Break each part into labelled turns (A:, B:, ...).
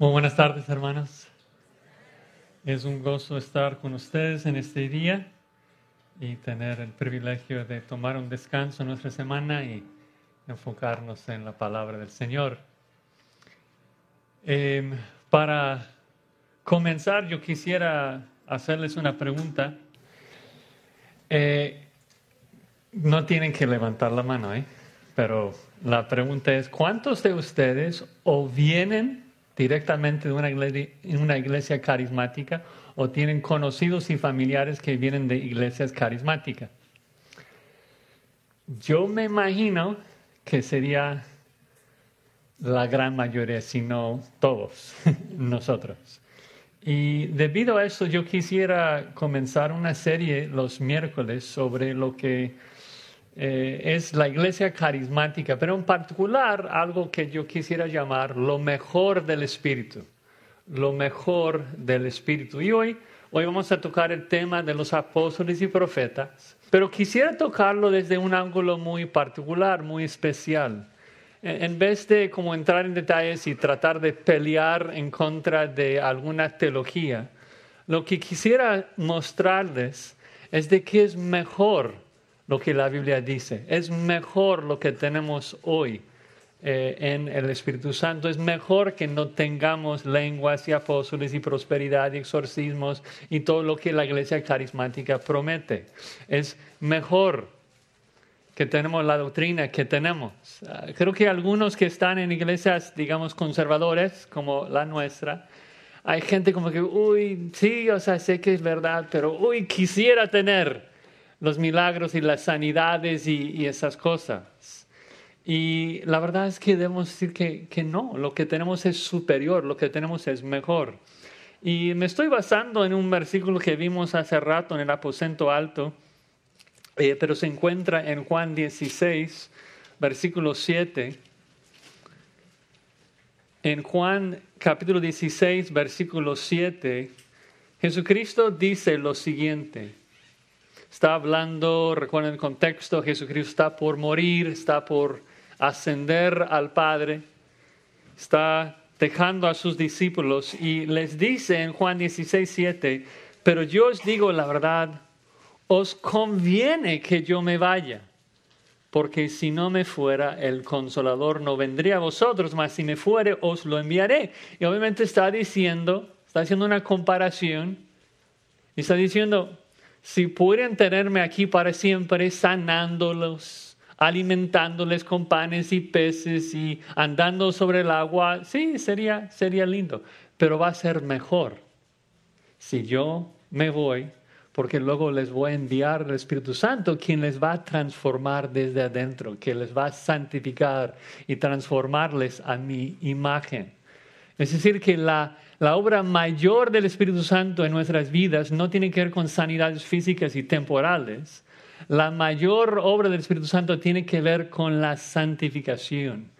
A: Muy buenas tardes, hermanos. Es un gozo estar con ustedes en este día y tener el privilegio de tomar un descanso en nuestra semana y enfocarnos en la palabra del Señor. Em, para comenzar, yo quisiera hacerles una pregunta. Eh, no tienen que levantar la mano, ¿eh? pero la pregunta es, ¿cuántos de ustedes o vienen directamente de una iglesia, una iglesia carismática o tienen conocidos y familiares que vienen de iglesias carismáticas. Yo me imagino que sería la gran mayoría, si no todos nosotros. Y debido a eso yo quisiera comenzar una serie los miércoles sobre lo que eh, es la iglesia carismática, pero en particular algo que yo quisiera llamar lo mejor del Espíritu, lo mejor del Espíritu. Y hoy, hoy vamos a tocar el tema de los apóstoles y profetas, pero quisiera tocarlo desde un ángulo muy particular, muy especial. En vez de como entrar en detalles y tratar de pelear en contra de alguna teología, lo que quisiera mostrarles es de que es mejor lo que la Biblia dice. Es mejor lo que tenemos hoy eh, en el Espíritu Santo. Es mejor que no tengamos lenguas y apóstoles y prosperidad y exorcismos y todo lo que la iglesia carismática promete. Es mejor que tenemos la doctrina que tenemos. Ah, creo que algunos que están en iglesias, digamos, conservadores, como la nuestra, hay gente como que, uy, sí, o sea, sé que es verdad, pero, uy, quisiera tener los milagros y las sanidades y, esas cosas. Y la verdad es que debemos decir que, que, no, lo que tenemos es superior, lo que tenemos es mejor. Y me estoy basando en un versículo que vimos hace rato en el aposento alto, eh, pero se encuentra en Juan 16, versículo 7. En Juan capítulo 16, versículo 7, Jesucristo dice lo siguiente. Está hablando, recuerden el contexto, Jesucristo está por morir, está por ascender al Padre, está dejando a sus discípulos y les dice en Juan 16, 7, pero yo os digo la verdad, os conviene que yo me vaya, porque si no me fuera, el consolador no vendría a vosotros, mas si me fuere, os lo enviaré. Y obviamente está diciendo, está haciendo una comparación, y está diciendo, si pueden tenerme aquí para siempre sanándolos, alimentándoles con panes y peces y andando sobre el agua, sí, sería, sería lindo, pero va a ser mejor si yo me voy, porque luego les voy a enviar el Espíritu Santo, quien les va a transformar desde adentro, que les va a santificar y transformarles a mi imagen. Es decir, que la, la obra mayor del Espíritu Santo en nuestras vidas no tiene que ver con sanidades físicas y temporales. La mayor obra del Espíritu Santo tiene que ver con la santificación,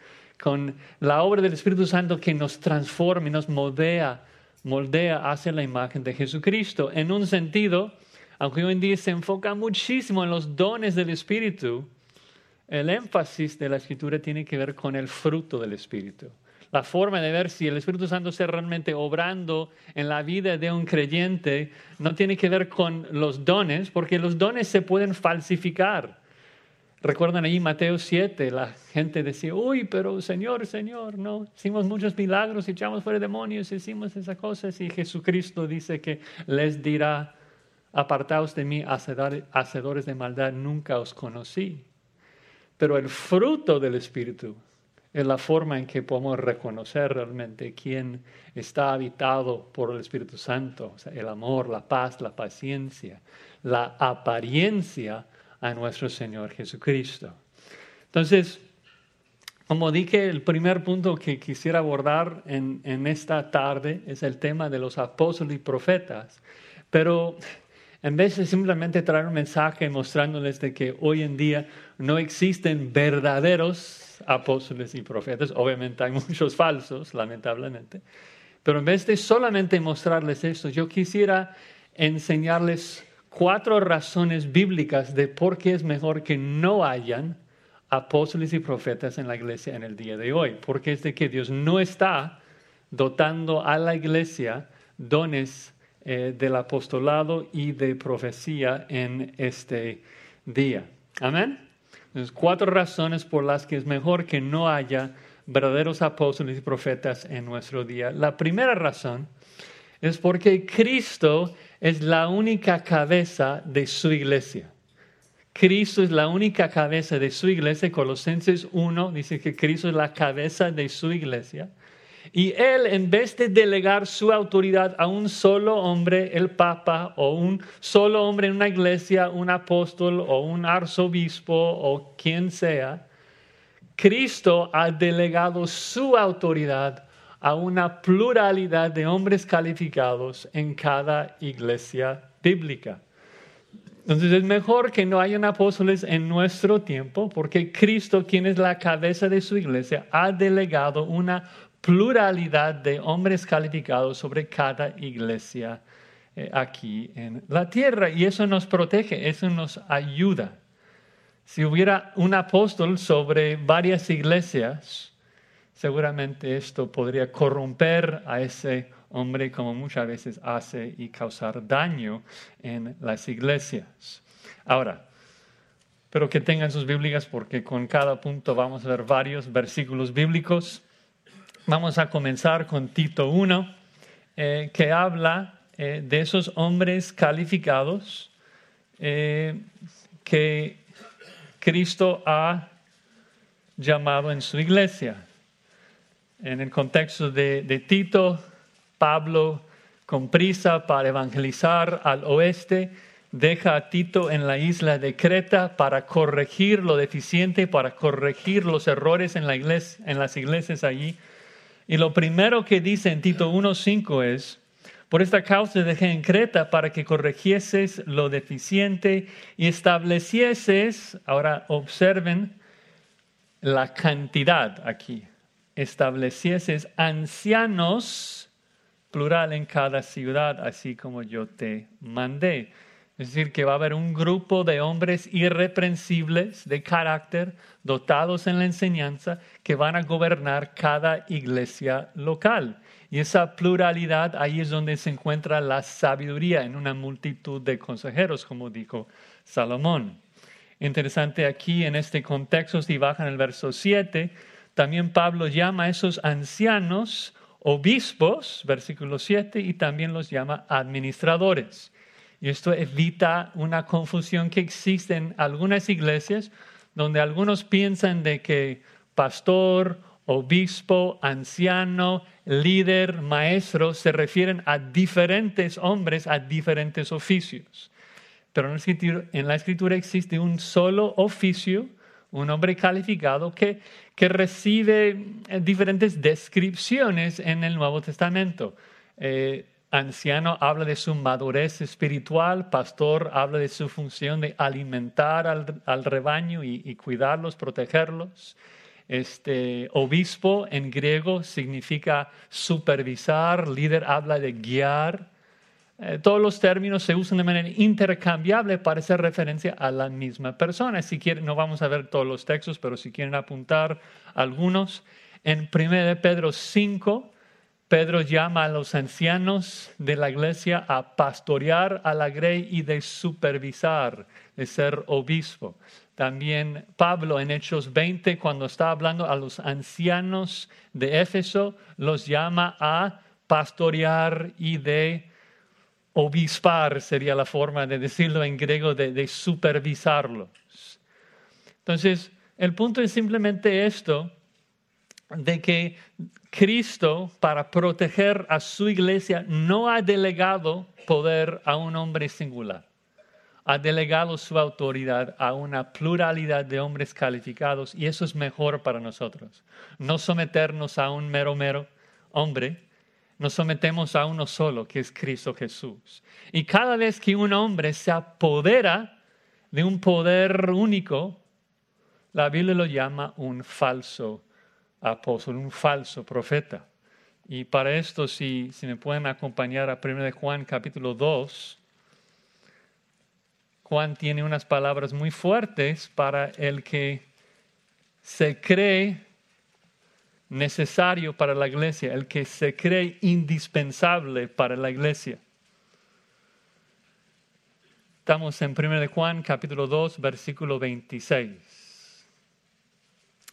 A: con la obra del Espíritu Santo que nos transforma y nos moldea, moldea hacia la imagen de Jesucristo. En un sentido, aunque hoy en día se enfoca muchísimo en los dones del Espíritu, el énfasis de la Escritura tiene que ver con el fruto del Espíritu la forma de ver si el Espíritu Santo está realmente obrando en la vida de un creyente no tiene que ver con los dones, porque los dones se pueden falsificar. Recuerdan ahí Mateo 7, la gente decía, uy, pero Señor, Señor, no, hicimos muchos milagros, echamos fuera demonios, hicimos esas cosas y Jesucristo dice que les dirá, apartaos de mí, hacedores de maldad, nunca os conocí. Pero el fruto del Espíritu es la forma en que podemos reconocer realmente quién está habitado por el Espíritu Santo, el amor, la paz, la paciencia, la apariencia a nuestro Señor Jesucristo. Entonces, como dije, el primer punto que quisiera abordar en, en esta tarde es el tema de los apóstoles y profetas, pero en vez de simplemente traer un mensaje mostrándoles de que hoy en día no existen verdaderos apóstoles y profetas. Obviamente hay muchos falsos, lamentablemente. Pero en vez de solamente mostrarles esto, yo quisiera enseñarles cuatro razones bíblicas de por qué es mejor que no hayan apóstoles y profetas en la iglesia en el día de hoy. Porque es de que Dios no está dotando a la iglesia dones eh, del apostolado y de profecía en este día. Amén. Cuatro razones por las que es mejor que no haya verdaderos apóstoles y profetas en nuestro día. La primera razón es porque Cristo es la única cabeza de su iglesia. Cristo es la única cabeza de su iglesia. Colosenses 1 dice que Cristo es la cabeza de su iglesia. Y él, en vez de delegar su autoridad a un solo hombre, el Papa, o un solo hombre en una iglesia, un apóstol o un arzobispo o quien sea, Cristo ha delegado su autoridad a una pluralidad de hombres calificados en cada iglesia bíblica. Entonces es mejor que no hayan apóstoles en nuestro tiempo porque Cristo, quien es la cabeza de su iglesia, ha delegado una pluralidad de hombres calificados sobre cada iglesia eh, aquí en la tierra. Y eso nos protege, eso nos ayuda. Si hubiera un apóstol sobre varias iglesias, seguramente esto podría corromper a ese hombre como muchas veces hace y causar daño en las iglesias. Ahora, pero que tengan sus Biblias porque con cada punto vamos a ver varios versículos bíblicos. Vamos a comenzar con Tito 1, eh, que habla eh, de esos hombres calificados eh, que Cristo ha llamado en su iglesia. En el contexto de, Tito, Pablo, con prisa para evangelizar al oeste, deja a Tito en la isla de Creta para corregir lo deficiente, para corregir los errores en, la iglesia, en las iglesias allí. Y lo primero que dice en Tito 1.5 es, por esta causa dejé en Creta para que corrigieses lo deficiente y establecieses, ahora observen la cantidad aquí, establecieses ancianos, plural en cada ciudad, así como yo te mandé. Es decir, que va a haber un grupo de hombres irreprensibles de carácter, dotados en la enseñanza, que van a gobernar cada iglesia local. Y esa pluralidad, ahí es donde se encuentra la sabiduría en una multitud de consejeros, como dijo Salomón. Interesante aquí en este contexto, si bajan el verso 7, también Pablo llama a esos ancianos obispos, versículo 7, y también los llama administradores. Y esto evita una confusión que existe en algunas iglesias, donde algunos piensan de que pastor, obispo, anciano, líder, maestro se refieren a diferentes hombres, a diferentes oficios. Pero en la escritura, existe un solo oficio, un hombre calificado que, que recibe eh, diferentes descripciones en el Nuevo Testamento. Eh, anciano habla de su madurez espiritual, pastor habla de su función de alimentar al, rebaño y, y cuidarlos, protegerlos. Este obispo en griego significa supervisar, líder habla de guiar. Eh, todos los términos se usan de manera intercambiable para hacer referencia a la misma persona. Si quieren, no vamos a ver todos los textos, pero si quieren apuntar algunos, en 1 Pedro 5, Pedro llama a los ancianos de la iglesia a pastorear a la grey y de supervisar, de ser obispo. También Pablo en Hechos 20, cuando está hablando a los ancianos de Éfeso, los llama a pastorear y de obispar, sería la forma de decirlo en griego, de, de supervisarlos. Entonces, el punto es simplemente esto, de que Cristo, para proteger a su iglesia, no ha delegado poder a un hombre singular ha delegado su autoridad a una pluralidad de hombres calificados y eso es mejor para nosotros. No someternos a un mero mero hombre, nos sometemos a uno solo, que es Cristo Jesús. Y cada vez que un hombre se apodera de un poder único, la Biblia lo llama un falso apóstol, un falso profeta. Y para esto, si, si me pueden acompañar a 1 Juan capítulo 2, Juan tiene unas palabras muy fuertes para el que se cree necesario para la iglesia, el que se cree indispensable para la iglesia. Estamos en 1 de Juan capítulo 2 versículo 26.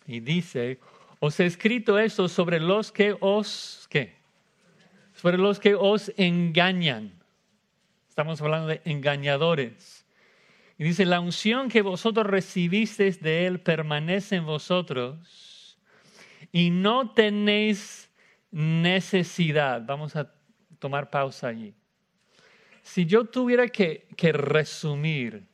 A: Y dice, os he escrito esto sobre los que os, ¿qué? Sobre los que os engañan. Estamos hablando de engañadores. Y dice, la unción que vosotros recibisteis de Él permanece en vosotros y no tenéis necesidad. Vamos a tomar pausa allí. Si yo tuviera que, que resumir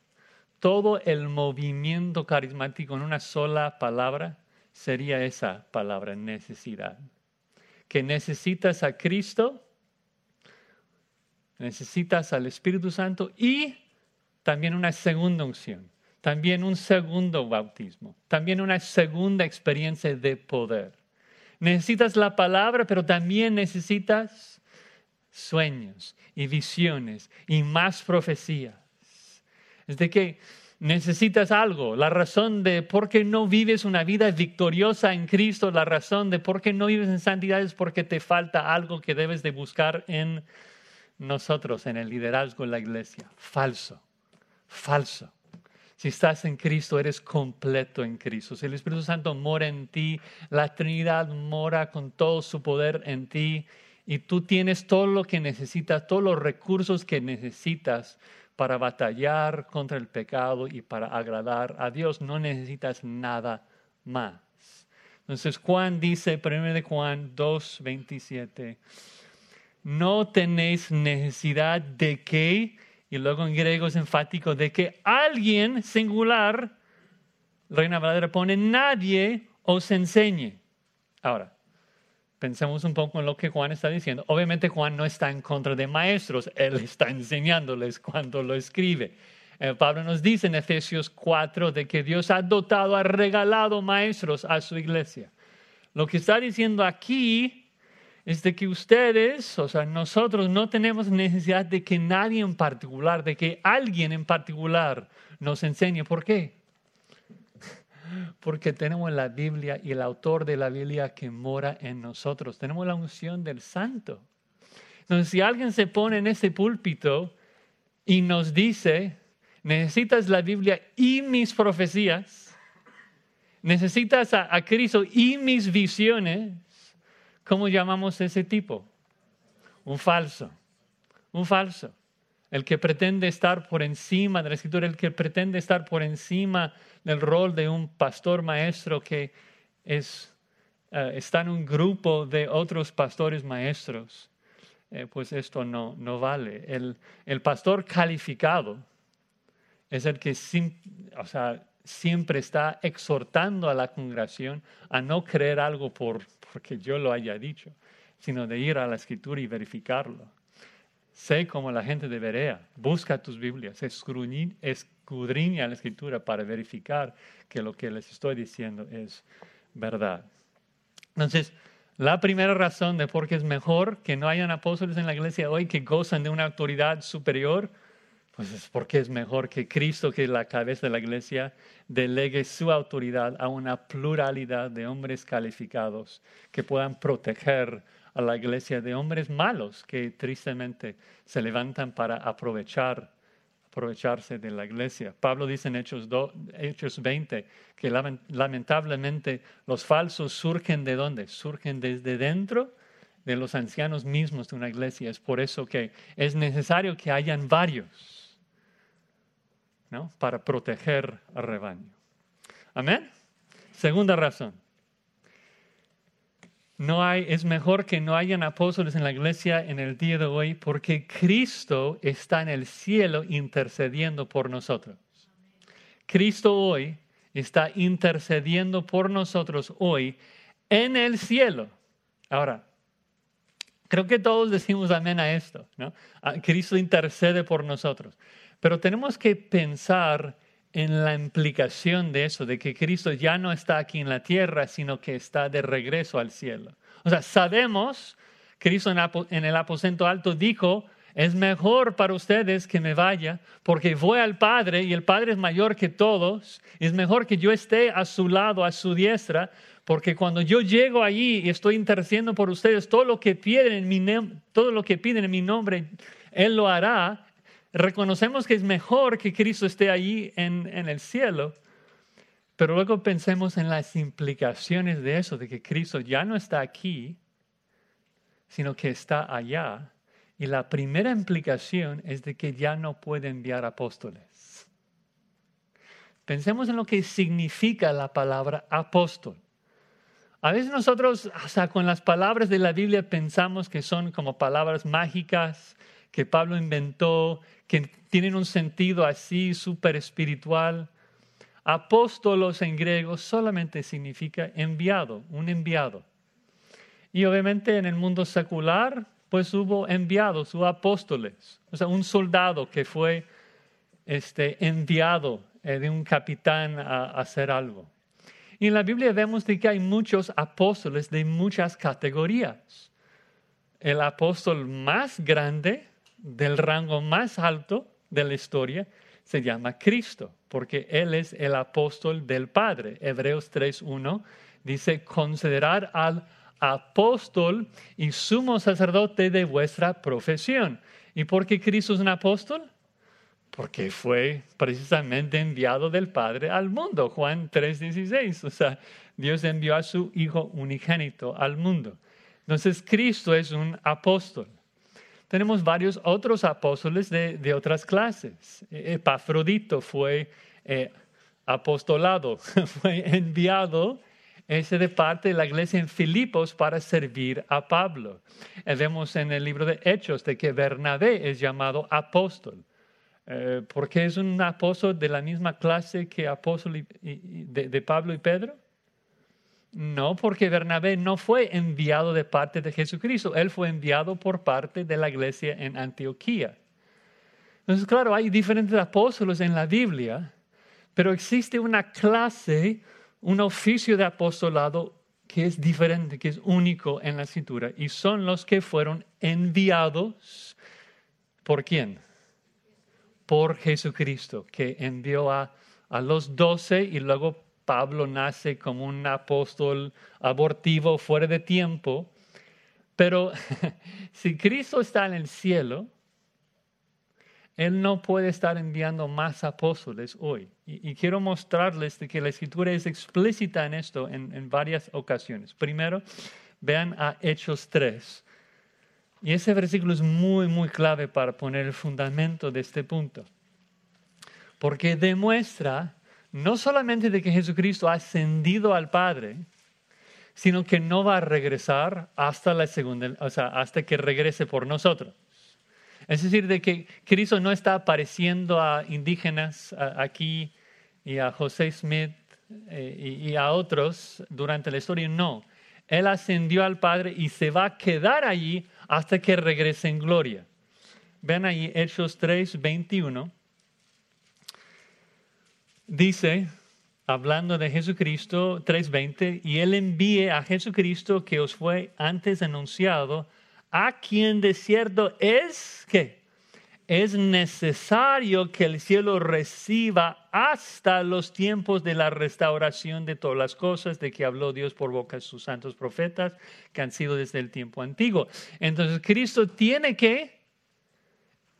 A: todo el movimiento carismático en una sola palabra, sería esa palabra, necesidad. Que necesitas a Cristo, necesitas al Espíritu Santo y también una segunda unción, también un segundo bautismo, también una segunda experiencia de poder. Necesitas la palabra, pero también necesitas sueños y visiones y más profecías. Es de que necesitas algo, la razón de por qué no vives una vida victoriosa en Cristo, la razón de por qué no vives en santidad es porque te falta algo que debes de buscar en nosotros, en el liderazgo de la iglesia. Falso falso. Si estás en Cristo, eres completo en Cristo. Si el Espíritu Santo mora en ti, la Trinidad mora con todo su poder en ti y tú tienes todo lo que necesitas, todos los recursos que necesitas para batallar contra el pecado y para agradar a Dios. No necesitas nada más. Entonces Juan dice, 1 de Juan 2, 27, no tenéis necesidad de que y luego en griego es enfático de que alguien singular, Reina Valera pone, nadie os enseñe. Ahora, pensemos un poco en lo que Juan está diciendo. Obviamente Juan no está en contra de maestros, él está enseñándoles cuando lo escribe. Eh, Pablo nos dice en Efesios 4 de que Dios ha dotado, ha regalado maestros a su iglesia. Lo que está diciendo aquí es de que ustedes, o sea, nosotros no tenemos necesidad de que nadie en particular, de que alguien en particular nos enseñe. ¿Por qué? Porque tenemos la Biblia y el autor de la Biblia que mora en nosotros. Tenemos la unción del Santo. Entonces, si alguien se pone en ese púlpito y nos dice, necesitas la Biblia y mis profecías, necesitas a, a Cristo y mis visiones, ¿Cómo llamamos a ese tipo? Un falso. Un falso. El que pretende estar por encima de la escritura, el que pretende estar por encima del rol de un pastor maestro que eh, está en un grupo de otros pastores maestros. Eh, pues esto no, no vale. El, el, pastor calificado es el que siempre está exhortando a la congregación a no creer algo por, porque yo lo haya dicho, sino de ir a la escritura y verificarlo. Sé como la gente de Berea, busca tus Biblias, escudriña la escritura para verificar que lo que les estoy diciendo es verdad. Entonces, la primera razón de por qué es mejor que no hayan apóstoles en la iglesia hoy que gozan de una autoridad superior pues es porque es mejor que Cristo, que es la cabeza de la iglesia, delegue su autoridad a una pluralidad de hombres calificados que puedan proteger a la iglesia de hombres malos que tristemente se levantan para aprovechar aprovecharse de la iglesia. Pablo dice en Hechos, Hechos 20 que lamentablemente los falsos surgen de dónde? Surgen desde dentro de los ancianos mismos de una iglesia. Es por eso que es necesario que hayan varios para proteger al rebaño. Amén. Segunda razón. No hay, es mejor que no hayan apóstoles en la iglesia en el día de hoy porque Cristo está en el cielo intercediendo por nosotros. Cristo hoy está intercediendo por nosotros hoy en el cielo. Ahora, creo que todos decimos amén a esto, ¿no? Ah, Cristo intercede por nosotros. Pero tenemos que pensar en la implicación de eso, de que Cristo ya no está aquí en la tierra, sino que está de regreso al cielo. O sea, sabemos, Cristo en el aposento alto dijo, es mejor para ustedes que me vaya, porque voy al Padre y el Padre es mayor que todos. Es mejor que yo esté a su lado, a su diestra, porque cuando yo llego allí y estoy intercediendo por ustedes, todo lo que piden en mi, todo lo que piden en mi nombre, Él lo hará. Reconocemos que es mejor que Cristo esté allí en, en el cielo, pero luego pensemos en las implicaciones de eso, de que Cristo ya no está aquí, sino que está allá y la primera implicación es de que ya no puede enviar apóstoles. Pensemos en lo que significa la palabra apóstol. A veces nosotros, hasta con las palabras de la Biblia, pensamos que son como palabras mágicas que Pablo inventó, que tienen un sentido así súper espiritual. Apóstolos en griego solamente significa enviado, un enviado. Y obviamente en el mundo secular pues hubo enviados, hubo apóstoles, o sea, un soldado que fue este, enviado eh, de un capitán a, hacer algo. Y en la Biblia vemos de que hay muchos apóstoles de muchas categorías. El apóstol más grande, del rango más alto de la historia, se llama Cristo, porque Él es el apóstol del Padre. Hebreos 3.1 dice, considerar al apóstol y sumo sacerdote de vuestra profesión. ¿Y por qué Cristo es un apóstol? Porque fue precisamente enviado del Padre al mundo. Juan 3:16. O sea, Dios envió a su Hijo unigénito al mundo. Entonces, Cristo es un apóstol. Tenemos varios otros apóstoles de, otras clases. Epafrodito fue eh, apostolado, fue enviado ese de parte de la iglesia en Filipos para servir a Pablo. Eh, vemos en el libro de Hechos de que Bernabé es llamado apóstol. Eh, porque es un apóstol de la misma clase que apóstol de, Pablo y Pedro? No, porque Bernabé no fue enviado de parte de Jesucristo, él fue enviado por parte de la iglesia en Antioquía. Entonces, claro, hay diferentes apóstoles en la Biblia, pero existe una clase un oficio de apostolado que es diferente, que es único en la escritura, y son los que fueron enviados por quién? Por Jesucristo, que envió a, a los doce y luego Pablo nace como un apóstol abortivo fuera de tiempo. Pero si Cristo está en el cielo, él no puede estar enviando más apóstoles hoy. Y, quiero mostrarles que la escritura es explícita en esto en, en varias ocasiones. Primero, vean a Hechos 3. Y ese versículo es muy, muy clave para poner el fundamento de este punto. Porque demuestra no solamente de que Jesucristo ha ascendido al Padre, sino que no va a regresar hasta la segunda, o sea, hasta que regrese por nosotros. Es decir, de que Cristo no está apareciendo a indígenas aquí y a José Smith eh, y, a otros durante la historia, no. Él ascendió al Padre y se va a quedar allí hasta que regrese en gloria. Ven ahí Hechos 3, 21. Dice, hablando de Jesucristo 3:20, y Él envíe a Jesucristo que os fue antes anunciado, a quien de cierto es que es necesario que el cielo reciba hasta los tiempos de la restauración de todas las cosas de que habló Dios por boca de sus santos profetas que han sido desde el tiempo antiguo. Entonces Cristo tiene que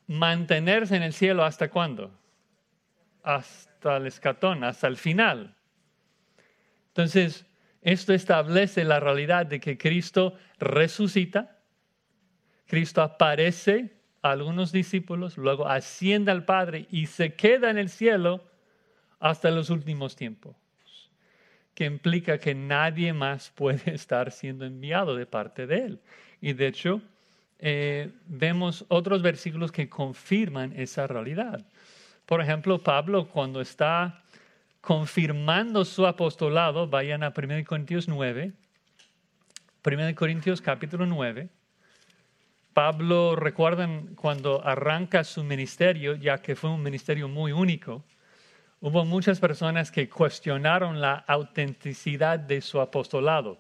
A: mantenerse en el cielo hasta cuándo? Hasta el escatón, hasta el final. Entonces, esto establece la realidad de que Cristo resucita, Cristo aparece a algunos discípulos, luego asciende al Padre y se queda en el cielo hasta los últimos tiempos, que implica que nadie más puede estar siendo enviado de parte de Él. Y de hecho, eh, vemos otros versículos que confirman esa realidad. Por ejemplo, Pablo cuando está confirmando su apostolado, vayan a 1 Corintios 9, 1 Corintios capítulo 9, Pablo, recuerdan cuando arranca su ministerio, ya que fue un ministerio muy único, hubo muchas personas que cuestionaron la autenticidad de su apostolado,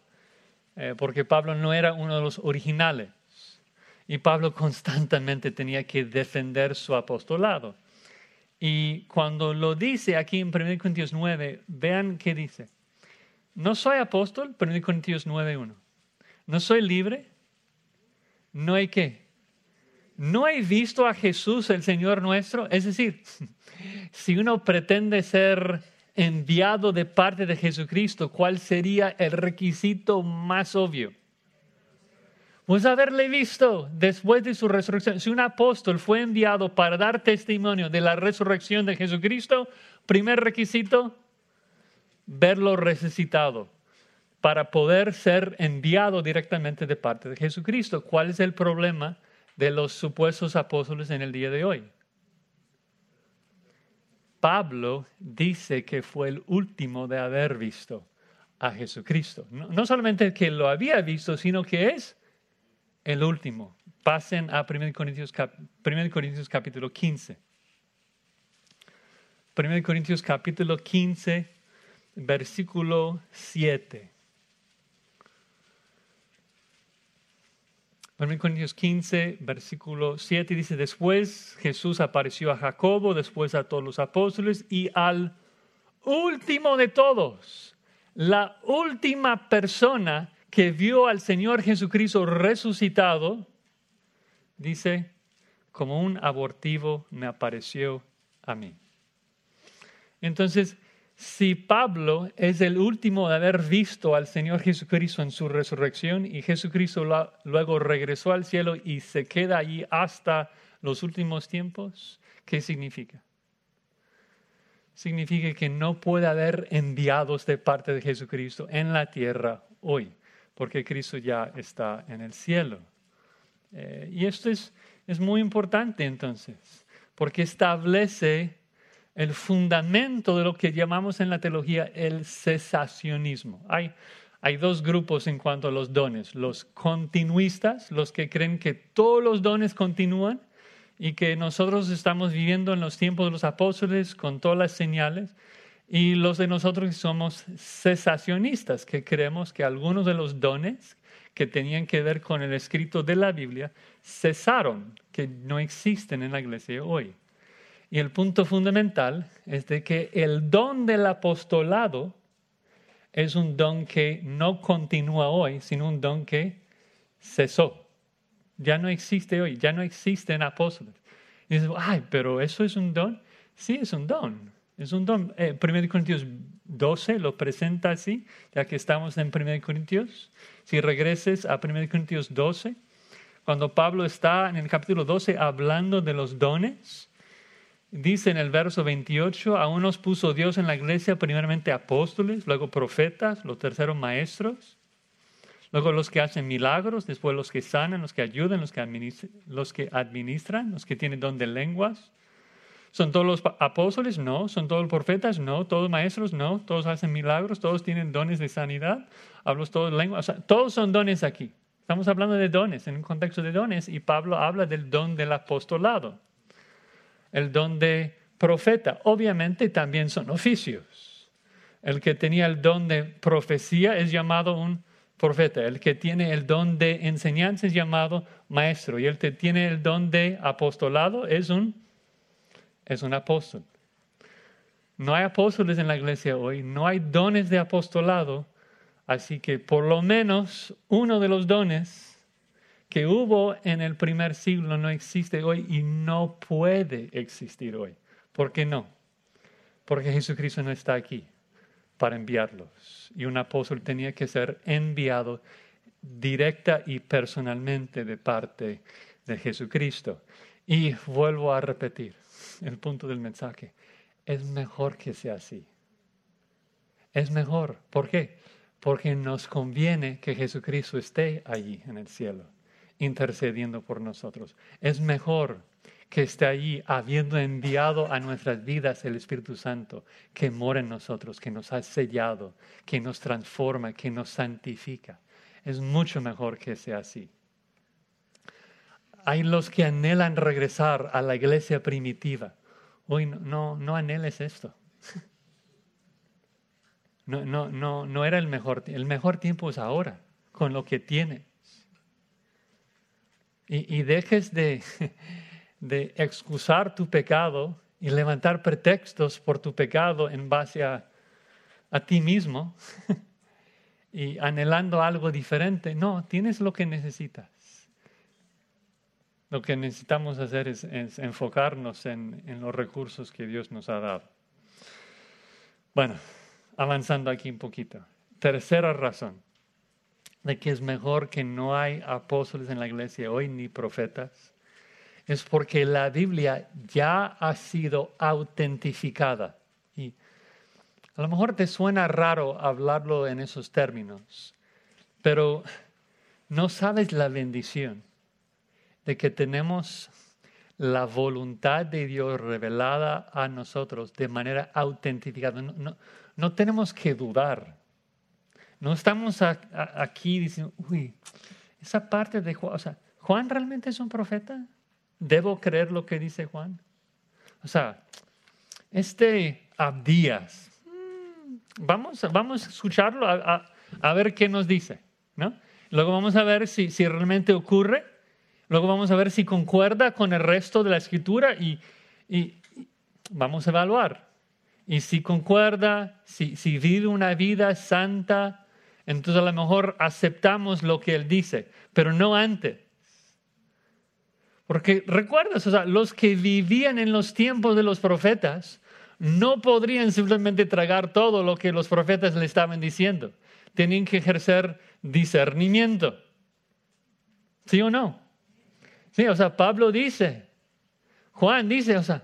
A: eh, porque Pablo no era uno de los originales. Y Pablo constantemente tenía que defender su apostolado. Y cuando lo dice aquí en 1 Corintios 9, vean qué dice. No soy apóstol, 1 Corintios 9.1. No soy libre. No hay qué. No he visto a Jesús el Señor nuestro. Es decir, si uno pretende ser enviado de parte de Jesucristo, ¿cuál sería el requisito más obvio? Pues haberle visto después de su resurrección. Si un apóstol fue enviado para dar testimonio de la resurrección de Jesucristo, primer requisito, verlo resucitado para poder ser enviado directamente de parte de Jesucristo. ¿Cuál es el problema de los supuestos apóstoles en el día de hoy? Pablo dice que fue el último de haber visto a Jesucristo. No, solamente que lo había visto, sino que es el último. Pasen a 1 Corintios, 1 Corintios capítulo 15. 1 Corintios capítulo 15, versículo 7. 1 Corintios 15, versículo 7 dice, después Jesús apareció a Jacobo, después a todos los apóstoles y al último de todos, la última persona que vio al Señor Jesucristo resucitado, dice, como un abortivo me apareció a mí. Entonces, si Pablo es el último de haber visto al Señor Jesucristo en su resurrección y Jesucristo luego regresó al cielo y se queda allí hasta los últimos tiempos, ¿qué significa? Significa que no puede haber enviados de parte de Jesucristo en la tierra hoy, porque Cristo ya está en el cielo. Eh, y esto es, es muy importante entonces, porque establece el fundamento de lo que llamamos en la teología el cesacionismo. Hay, hay dos grupos en cuanto a los dones, los continuistas, los que creen que todos los dones continúan y que nosotros estamos viviendo en los tiempos de los apóstoles con todas las señales, y los de nosotros que somos cesacionistas, que creemos que algunos de los dones que tenían que ver con el escrito de la Biblia cesaron, que no existen en la iglesia hoy. Y el punto fundamental es de que el don del apostolado es un don que no continúa hoy, sino un don que cesó. Ya no existe hoy, ya no existen apóstoles. Y dices, ay, pero eso es un don. Sí, es un don. Es un don. Eh, 1 Corintios 12 lo presenta así, ya que estamos en 1 Corintios. Si regreses a 1 Corintios 12, cuando Pablo está en el capítulo 12 hablando de los dones, Dice en el verso 28, a unos puso Dios en la iglesia primeramente apóstoles, luego profetas, los terceros maestros, luego los que hacen milagros, después los que sanan, los que ayudan, los que, administran, los que administran, los que tienen don de lenguas. ¿Son todos los apóstoles? No. ¿Son todos los profetas? No. ¿Todos maestros? No. ¿Todos hacen milagros? ¿Todos tienen dones de sanidad? ¿Hablos todos lenguas? todos son dones aquí. Estamos hablando de dones, en un contexto de dones, y Pablo habla del don del apostolado el don de profeta. Obviamente también son oficios. El que tenía el don de profecía es llamado un profeta. El que tiene el don de enseñanza es llamado maestro. Y el que tiene el don de apostolado es un, es un apóstol. No hay apóstoles en la iglesia hoy, no hay dones de apostolado, así que por lo menos uno de los dones que hubo en el primer siglo no existe hoy y no puede existir hoy. ¿Por qué no? Porque Jesucristo no está aquí para enviarlos. Y un apóstol tenía que ser enviado directa y personalmente de parte de Jesucristo. Y vuelvo a repetir el punto del mensaje. Es mejor que sea así. Es mejor. ¿Por qué? Porque nos conviene que Jesucristo esté allí en el cielo intercediendo por nosotros. Es mejor que esté allí habiendo enviado a nuestras vidas el Espíritu Santo, que mora en nosotros, que nos ha sellado, que nos transforma, que nos santifica. Es mucho mejor que sea así. Hay los que anhelan regresar a la iglesia primitiva. Hoy no, no, anheles esto. No, no, no, no era el mejor. El mejor tiempo es ahora, con lo que tiene y, dejes de, de excusar tu pecado y levantar pretextos por tu pecado en base a, a ti mismo y anhelando algo diferente. No, tienes lo que necesitas. Lo que necesitamos hacer es, enfocarnos en, en, los recursos que Dios nos ha dado. Bueno, avanzando aquí un poquito. Tercera razón de que es mejor que no hay apóstoles en la iglesia hoy ni profetas es porque la Biblia ya ha sido autentificada. Y a lo mejor te suena raro hablarlo en esos términos, pero no sabes la bendición de que tenemos la voluntad de Dios revelada a nosotros de manera autentificada. No, no, tenemos que dudar. No estamos aquí diciendo, uy, esa parte de Juan, o sea, ¿Juan realmente es un profeta? ¿Debo creer lo que dice Juan? O sea, este Abdías, mm, vamos, vamos a escucharlo a, a, ver qué nos dice, ¿no? Luego vamos a ver si, si realmente ocurre Luego vamos a ver si concuerda con el resto de la escritura y, vamos a evaluar. Y si concuerda, si, si, vive una vida santa, entonces a lo mejor aceptamos lo que él dice, pero no antes. Porque recuerdas, o sea, los que vivían en los tiempos de los profetas no podrían simplemente tragar todo lo que los profetas le estaban diciendo. Tenían que ejercer discernimiento. ¿Sí o no? Sí, o sea, Pablo dice, Juan dice, o sea,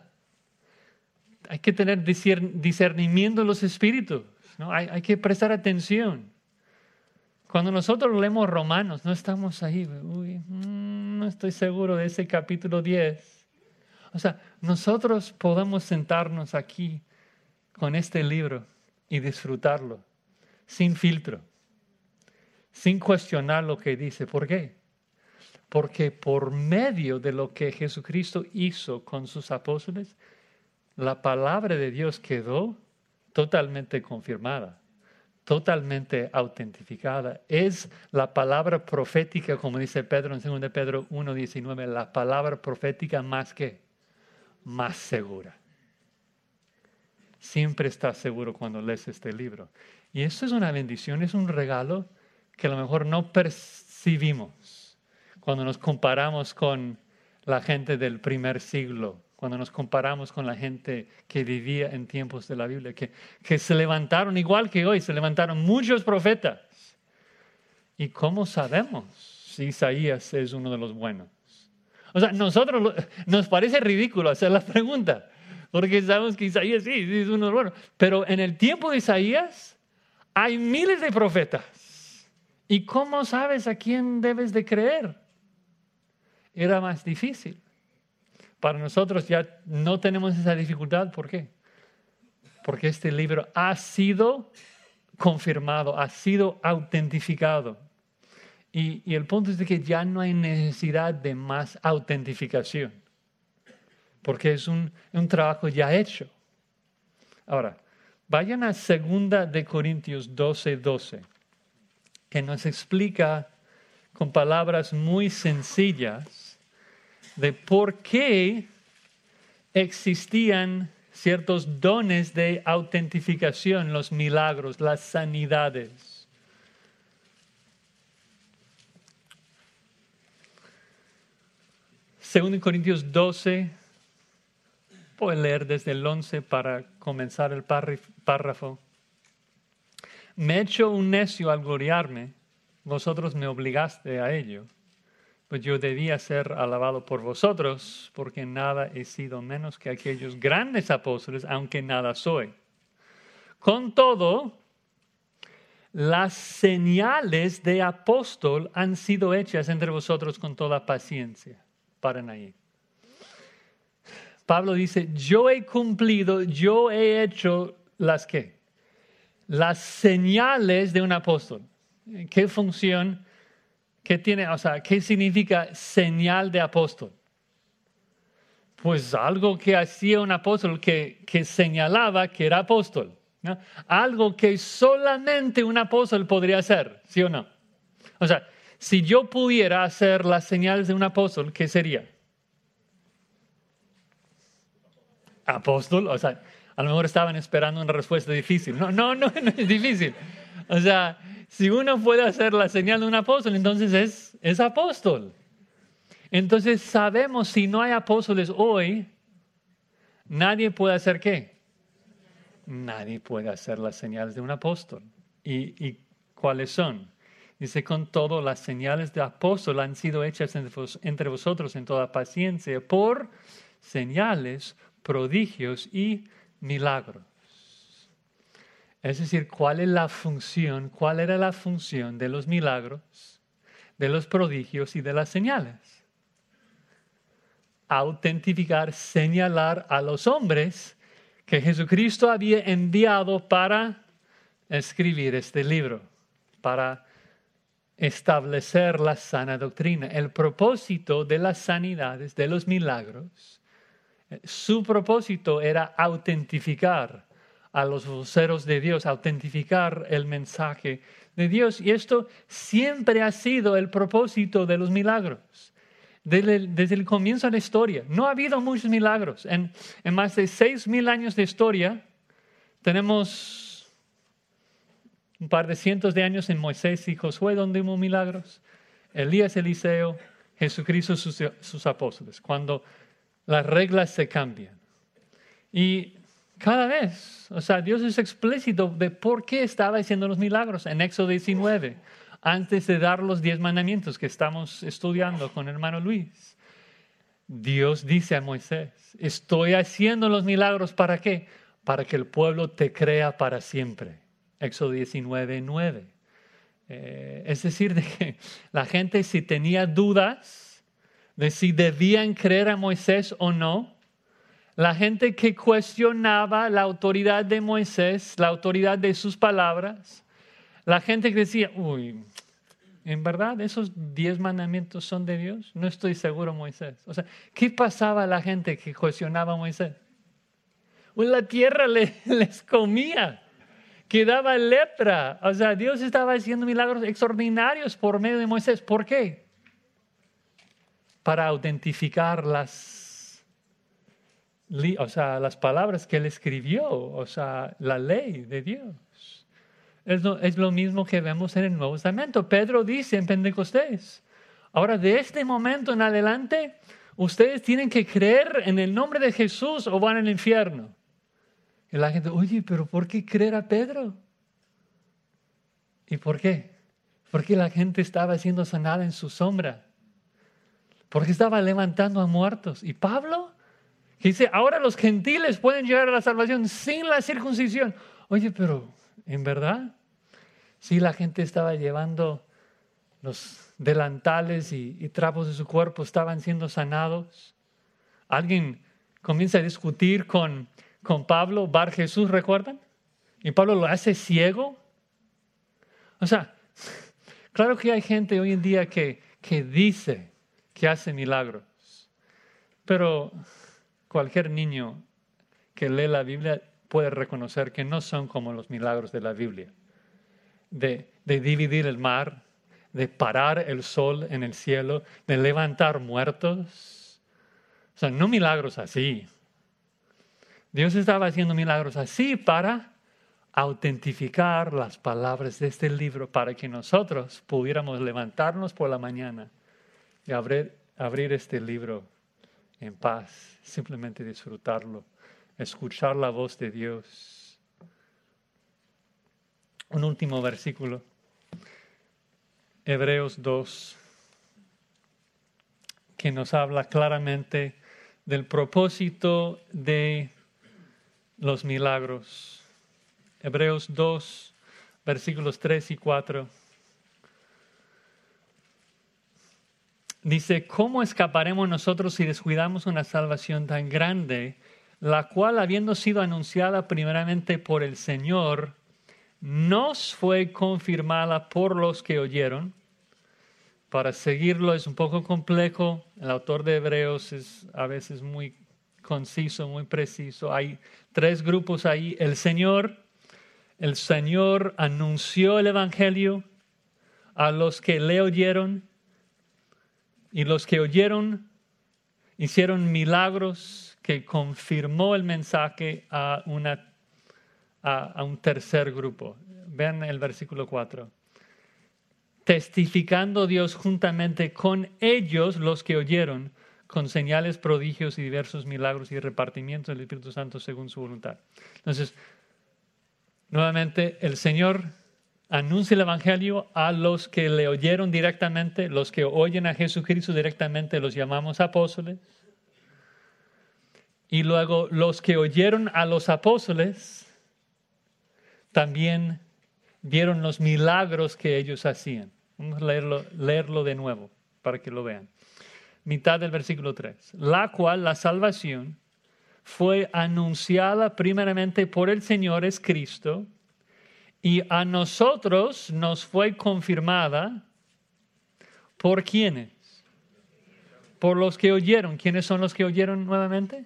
A: hay que tener discernimiento de los espíritus, ¿no? hay, que prestar atención. Cuando nosotros leemos Romanos, no estamos ahí, uy, mm, no estoy seguro de ese capítulo 10. O sea, nosotros podemos sentarnos aquí con este libro y disfrutarlo sin filtro, sin cuestionar lo que dice. ¿Por qué? Porque por medio de lo que Jesucristo hizo con sus apóstoles, la palabra de Dios quedó totalmente confirmada, totalmente autentificada. Es la palabra profética, como dice Pedro en 2 Pedro 1.19, la palabra profética más que, más segura. Siempre estás seguro cuando lees este libro. Y eso es una bendición, es un regalo que a lo mejor no percibimos cuando nos comparamos con la gente del primer siglo, cuando nos comparamos con la gente que vivía en tiempos de la Biblia, que, que se levantaron igual que hoy, se levantaron muchos profetas. ¿Y cómo sabemos si Isaías es uno de los buenos? O sea, nosotros nos parece ridículo hacer la pregunta, porque sabemos que Isaías sí, sí es uno de los buenos. Pero en el tiempo de Isaías hay miles de profetas. ¿Y cómo sabes a quién debes de creer? Era más difícil. Para nosotros ya no tenemos esa dificultad. ¿Por qué? Porque este libro ha sido confirmado, ha sido autentificado. Y, y, el punto es de que ya no hay necesidad de más autentificación, porque es un, un trabajo ya hecho. Ahora, vayan a 2 de Corintios 12, 12, que nos explica con palabras muy sencillas de por qué existían ciertos dones de autentificación, los milagros, las sanidades. Según Corintios 12, puedo leer desde el 11 para comenzar el párrafo. Me he hecho un necio al gloriarme, vosotros me obligaste a ello pues yo debía ser alabado por vosotros, porque nada he sido menos que aquellos grandes apóstoles, aunque nada soy. Con todo, las señales de apóstol han sido hechas entre vosotros con toda paciencia. Paren ahí. Pablo dice, yo he cumplido, yo he hecho las que? Las señales de un apóstol. ¿Qué función? ¿Qué tiene, o sea, qué significa señal de apóstol? Pues algo que hacía un apóstol que, que señalaba que era apóstol. Algo que solamente un apóstol podría hacer, ¿sí o no? O sea, si yo pudiera hacer las señales de un apóstol, ¿qué sería? Apóstol, o sea, a lo mejor estaban esperando una respuesta difícil. No, no, no, no es difícil. O sea, si uno puede hacer la señal de un apóstol, entonces es, es apóstol. Entonces sabemos si no hay apóstoles hoy, nadie puede hacer qué? Nadie puede hacer las señales de un apóstol. ¿Y, y cuáles son? Dice, con todo, las señales de apóstol han sido hechas entre vosotros en toda paciencia por señales, prodigios y milagros. Es decir, ¿cuál es la función? ¿Cuál era la función de los milagros, de los prodigios y de las señales? Autentificar, señalar a los hombres que Jesucristo había enviado para escribir este libro, para establecer la sana doctrina. El propósito de las sanidades, de los milagros, su propósito era autentificar a los voceros de Dios, autentificar el mensaje de Dios. Y esto siempre ha sido el propósito de los milagros. Desde el, comienzo de la historia. No ha habido muchos milagros. En, más de seis mil años de historia, tenemos un par de cientos de años en Moisés y Josué donde hubo milagros, Elías, Eliseo, Jesucristo, sus, sus apóstoles, cuando las reglas se cambian. Y cada vez, o sea, Dios es explícito de por qué estaba haciendo los milagros en Éxodo 19, antes de dar los diez mandamientos que estamos estudiando con hermano Luis. Dios dice a Moisés, estoy haciendo los milagros para qué? Para que el pueblo te crea para siempre. Éxodo 19, 9. Eh, es decir, de que la gente si tenía dudas de si debían creer a Moisés o no, la gente que cuestionaba la autoridad de Moisés, la autoridad de sus palabras, la gente que decía, uy, ¿en verdad esos diez mandamientos son de Dios? No estoy seguro, Moisés. O sea, ¿qué pasaba a la gente que cuestionaba a Moisés? Pues la tierra les comía que daba lepra. O sea, Dios estaba haciendo milagros extraordinarios por medio de Moisés. ¿Por qué? Para autentificar las, o sea, las palabras que él escribió, o sea, la ley de Dios. Es lo, es lo mismo que vemos en el Nuevo Testamento. Pedro dice en Pentecostés, ahora de este momento en adelante, ustedes tienen que creer en el nombre de Jesús o van al infierno. Y la gente, oye, pero ¿por qué creer a Pedro? ¿Y por qué? Porque la gente estaba siendo sanada en su sombra. Porque estaba levantando a muertos. Y Pablo dice, ahora los gentiles pueden llegar a la salvación sin la circuncisión. Oye, pero ¿en verdad? Sí, la gente estaba llevando los delantales y, y trapos de su cuerpo, estaban siendo sanados. Alguien comienza a discutir con con Pablo, Bar Jesús, ¿recuerdan? Y Pablo lo hace ciego. O sea, claro que hay gente hoy en día que, que dice que hace milagros, pero cualquier niño que lee la Biblia puede reconocer que no son como los milagros de la Biblia, de, dividir el mar, de parar el sol en el cielo, de levantar muertos. O sea, no milagros así, Dios estaba haciendo milagros así para autentificar las palabras de este libro para que nosotros pudiéramos levantarnos por la mañana y abrir este libro en paz, simplemente disfrutarlo, escuchar la voz de Dios. Un último versículo, Hebreos 2, que nos habla claramente del propósito de los milagros. Hebreos 2, versículos 3 y 4. Dice, ¿cómo escaparemos nosotros si descuidamos una salvación tan grande, la cual, habiendo sido anunciada primeramente por el Señor, nos fue confirmada por los que oyeron? Para seguirlo es un poco complejo. El autor de Hebreos es a veces muy conciso, muy preciso. Hay tres grupos ahí. El Señor, el Señor anunció el Evangelio a los que le oyeron y los que oyeron hicieron milagros que confirmó el mensaje a, una, a, un tercer grupo. Vean el versículo 4. Testificando Dios juntamente con ellos, los que oyeron, con señales, prodigios y diversos milagros y repartimientos del Espíritu Santo según su voluntad. Entonces, nuevamente, el Señor anuncia el Evangelio a los que le oyeron directamente, los que oyen a Jesucristo directamente, los llamamos apóstoles. Y luego los que oyeron a los apóstoles también vieron los milagros que ellos hacían. Vamos a leerlo, leerlo de nuevo para que lo vean. Mitad del versículo 3. La cual, la salvación, fue anunciada primeramente por el Señor es Cristo y a nosotros nos fue confirmada por quienes. Por los que oyeron. ¿Quiénes son los que oyeron nuevamente?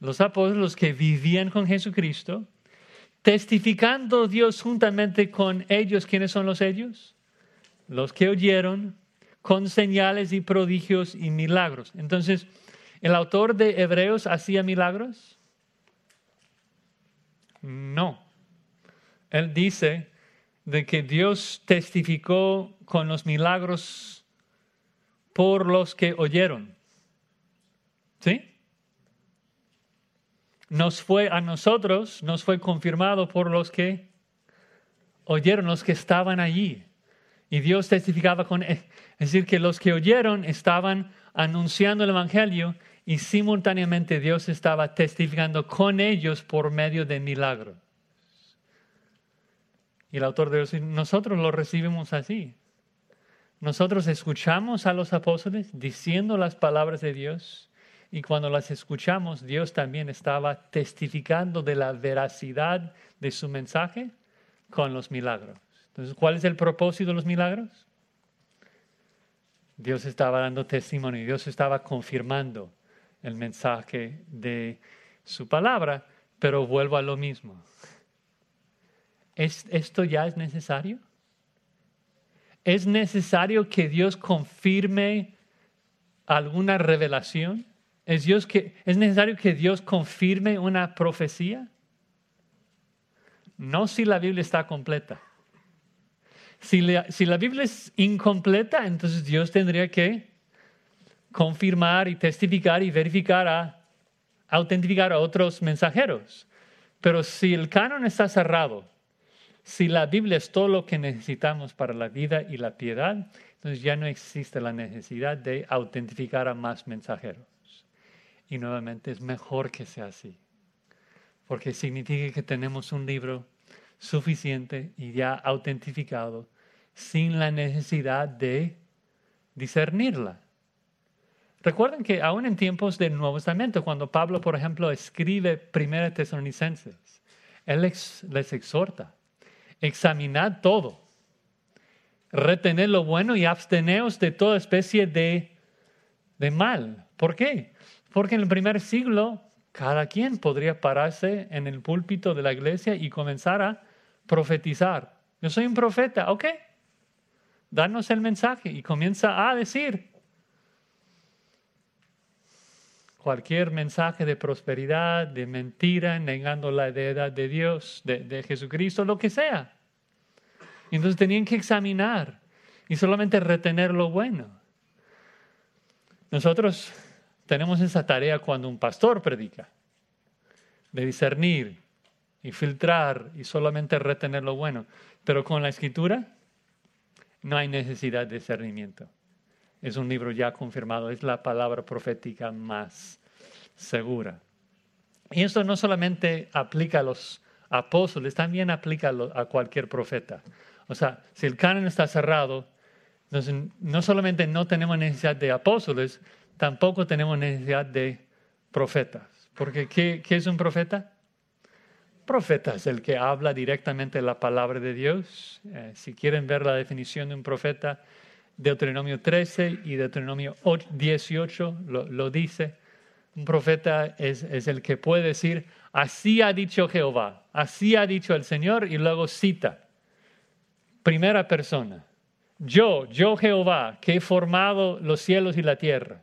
A: Los apóstoles, los que vivían con Jesucristo, testificando Dios juntamente con ellos. ¿Quiénes son los ellos? Los que oyeron con señales y prodigios y milagros. Entonces, ¿el autor de Hebreos hacía milagros? No. Él dice de que Dios testificó con los milagros por los que oyeron. ¿Sí? Nos fue a nosotros, nos fue confirmado por los que oyeron, los que estaban allí. Y Dios testificaba con, es decir, que los que oyeron estaban anunciando el Evangelio y simultáneamente Dios estaba testificando con ellos por medio de milagros. Y el autor de Dios, nosotros lo recibimos así. Nosotros escuchamos a los apóstoles diciendo las palabras de Dios y cuando las escuchamos, Dios también estaba testificando de la veracidad de su mensaje con los milagros. Entonces, ¿cuál es el propósito de los milagros? Dios estaba dando testimonio, Dios estaba confirmando el mensaje de su palabra, pero vuelvo a lo mismo. ¿Esto ya es necesario? ¿Es necesario que Dios confirme alguna revelación? ¿Es, Dios que, ¿Es necesario que Dios confirme una profecía? No si la Biblia está completa. Si la, si la Biblia es incompleta, entonces Dios tendría que confirmar y testificar y verificar a autentificar a otros mensajeros. Pero si el canon está cerrado, si la Biblia es todo lo que necesitamos para la vida y la piedad, entonces ya no existe la necesidad de autentificar a más mensajeros. Y nuevamente es mejor que sea así, porque significa que tenemos un libro suficiente y ya autentificado sin la necesidad de discernirla. Recuerden que aún en tiempos del Nuevo Testamento, cuando Pablo, por ejemplo, escribe Primera Tesalonicenses, él les exhorta examinad todo, retener lo bueno y absteneos de toda especie de, de mal. ¿Por qué? Porque en el primer siglo cada quien podría pararse en el púlpito de la iglesia y comenzar a profetizar. Yo soy un profeta, ok. Danos el mensaje y comienza a decir cualquier mensaje de prosperidad, de mentira, negando la deidad de Dios, de, Jesucristo, lo que sea. entonces tenían que examinar y solamente retener lo bueno. Nosotros tenemos esa tarea cuando un pastor predica, de discernir y filtrar y solamente retener lo bueno. Pero con la escritura no hay necesidad de discernimiento. Es un libro ya confirmado, es la palabra profética más segura. Y esto no solamente aplica a los apóstoles, también aplica a cualquier profeta. O sea, si el canon está cerrado, no solamente no tenemos necesidad de apóstoles, tampoco tenemos necesidad de profetas. Porque ¿qué, es un profeta? Profeta es el que habla directamente la palabra de Dios. Eh, si quieren ver la definición de un profeta, Deuteronomio 13 y Deuteronomio 18 lo, dice. Un profeta es, es, el que puede decir, así ha dicho Jehová, así ha dicho el Señor, y luego cita. Primera persona. Yo, yo Jehová, que he formado los cielos y la tierra.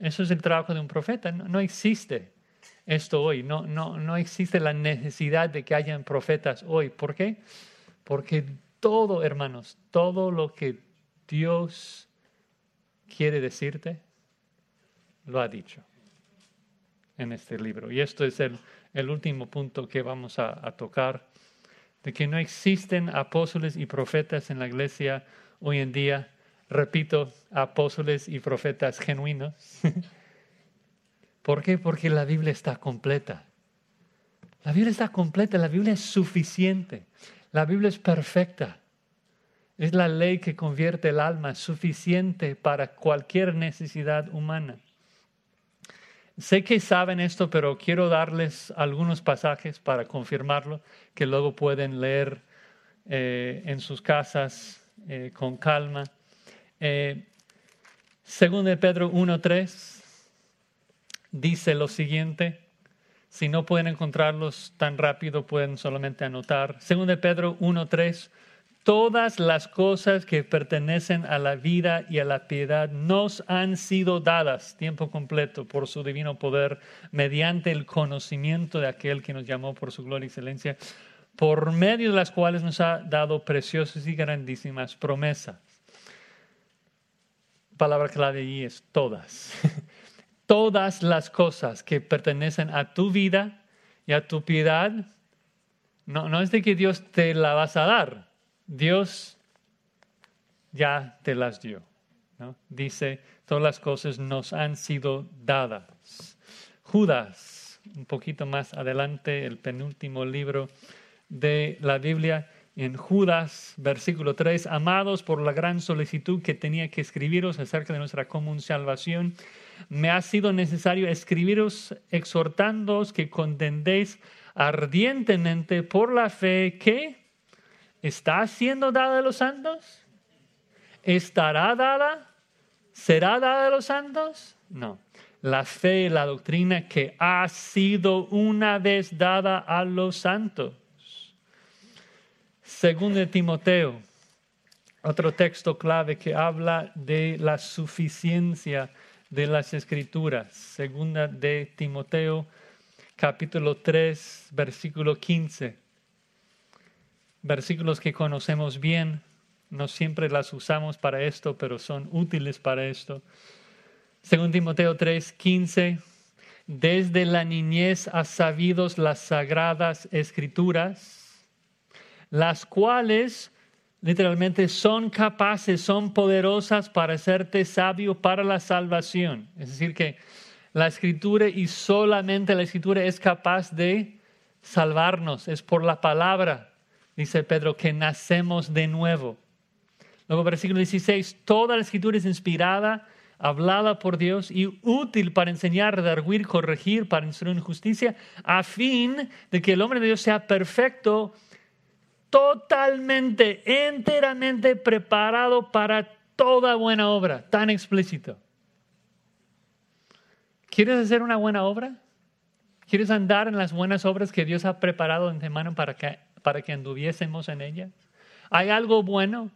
A: Eso es el trabajo de un profeta. No, existe esto hoy. No, no, no existe la necesidad de que hayan profetas hoy. ¿Por qué? Porque todo, hermanos, todo lo que Dios quiere decirte, lo ha dicho en este libro. Y esto es el, último punto que vamos a, tocar, de que no existen apóstoles y profetas en la iglesia hoy en día. Repito, apóstoles y profetas genuinos. ¿Por qué? Porque la Biblia está completa. La Biblia está completa, la Biblia es suficiente, la Biblia es perfecta. Es la ley que convierte el alma, suficiente para cualquier necesidad humana. Sé que saben esto, pero quiero darles algunos pasajes para confirmarlo, que luego pueden leer eh, en sus casas eh, con calma. Eh, según de Pedro 1.3 dice lo siguiente. Si no pueden encontrarlos tan rápido, pueden solamente anotar. Según de Pedro 1.3 todas las cosas que pertenecen a la vida y a la piedad nos han sido dadas tiempo completo por su divino poder, mediante el conocimiento de aquel que nos llamó por su gloria y excelencia, por medio de las cuales nos ha dado preciosas y grandísimas promesas. Palabra clave ahí es todas. todas las cosas que pertenecen a tu vida y a tu piedad, no, no es de que Dios te la vas a dar Dios ya te las dio. Dice, todas las cosas nos han sido dadas. Judas, un poquito más adelante, el penúltimo libro de la Biblia, en Judas, versículo 3, amados por la gran solicitud que tenía que escribiros acerca de nuestra común salvación, me ha sido necesario escribiros exhortándoos que contendéis ardientemente por la fe que ¿Está siendo dada a los santos? ¿Estará dada? ¿Será dada a los santos? No. La fe, la doctrina que ha sido una vez dada a los santos. Según de Timoteo, otro texto clave que habla de la suficiencia de las escrituras. Segunda de Timoteo, capítulo 3, versículo 15 versículos que conocemos bien, no siempre las usamos para esto, pero son útiles para esto. Según Timoteo 3, 15, desde la niñez has sabido las sagradas escrituras, las cuales literalmente son capaces, son poderosas para hacerte sabio para la salvación. Es decir, que la escritura y solamente la escritura es capaz de salvarnos, es por la palabra dice Pedro, que nacemos de nuevo. Luego, versículo 16, toda la escritura es inspirada, hablada por Dios y útil para enseñar, redarguir, corregir, para instruir en justicia, a fin de que el hombre de Dios sea perfecto, totalmente, enteramente preparado para toda buena obra, tan explícito. ¿Quieres hacer una buena obra? ¿Quieres andar en las buenas obras que Dios ha preparado de antemano para que para que anduviésemos en ella? ¿Hay algo bueno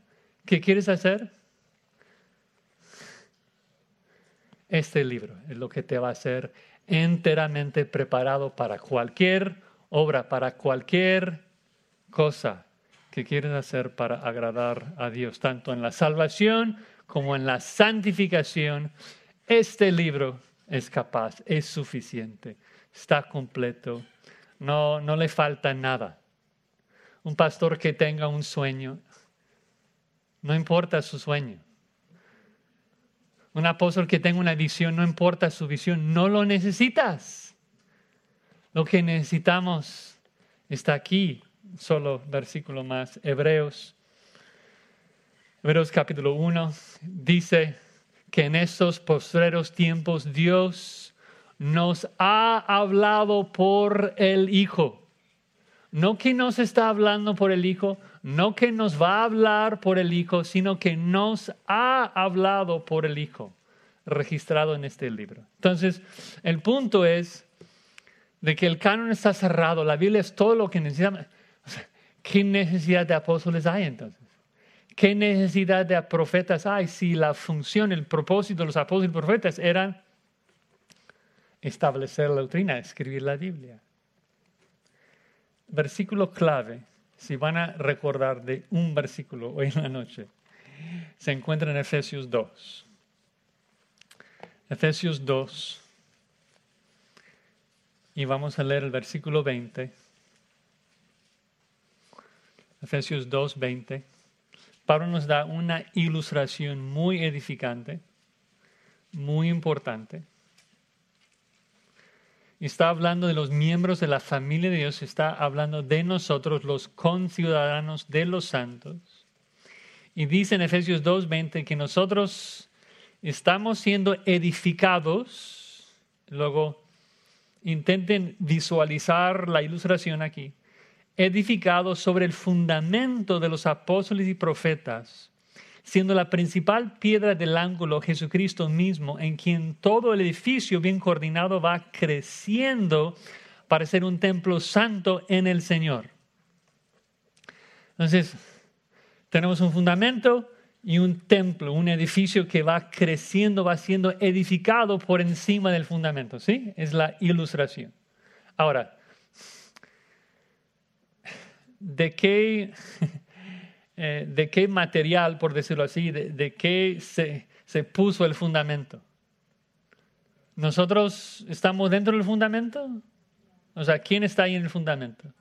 A: que quieres hacer? Este libro es lo que te va a hacer enteramente preparado para cualquier obra, para cualquier cosa que quieres hacer para agradar a Dios, tanto en la salvación como en la santificación. Este libro es capaz, es suficiente, está completo, no, no le falta nada un pastor que tenga un sueño, no importa su sueño. Un apóstol que tenga una visión, no importa su visión, no lo necesitas. Lo que necesitamos está aquí, solo versículo más, Hebreos. Hebreos capítulo 1 dice que en estos postreros tiempos Dios nos ha hablado por el Hijo no que nos está hablando por el Hijo, no que nos va a hablar por el Hijo, sino que nos ha hablado por el Hijo, registrado en este libro. Entonces, el punto es de que el canon está cerrado, la Biblia es todo lo que necesitamos. ¿Qué necesidad de apóstoles hay entonces? ¿Qué necesidad de profetas hay si la función, el propósito de los apóstoles y profetas era establecer la doctrina, escribir la Biblia? Versículo clave, si van a recordar de un versículo hoy en la noche, se encuentra en Efesios 2. Efesios 2. Y vamos a leer el versículo 20. Efesios 2, 20. Pablo nos da una ilustración muy edificante, muy importante. Está hablando de los miembros de la familia de Dios, está hablando de nosotros, los conciudadanos de los santos. Y dice en Efesios 2:20 que nosotros estamos siendo edificados. Luego intenten visualizar la ilustración aquí edificado sobre el fundamento de los apóstoles y profetas, siendo la principal piedra del ángulo Jesucristo mismo, en quien todo el edificio bien coordinado va creciendo para ser un templo santo en el Señor. Entonces, tenemos un fundamento y un templo, un edificio que va creciendo, va siendo edificado por encima del fundamento, ¿sí? Es la ilustración. Ahora, de qué, eh, de qué material, por decirlo así, de, qué se, se puso el fundamento. ¿Nosotros estamos dentro del fundamento? O sea, ¿quién está ahí en el fundamento?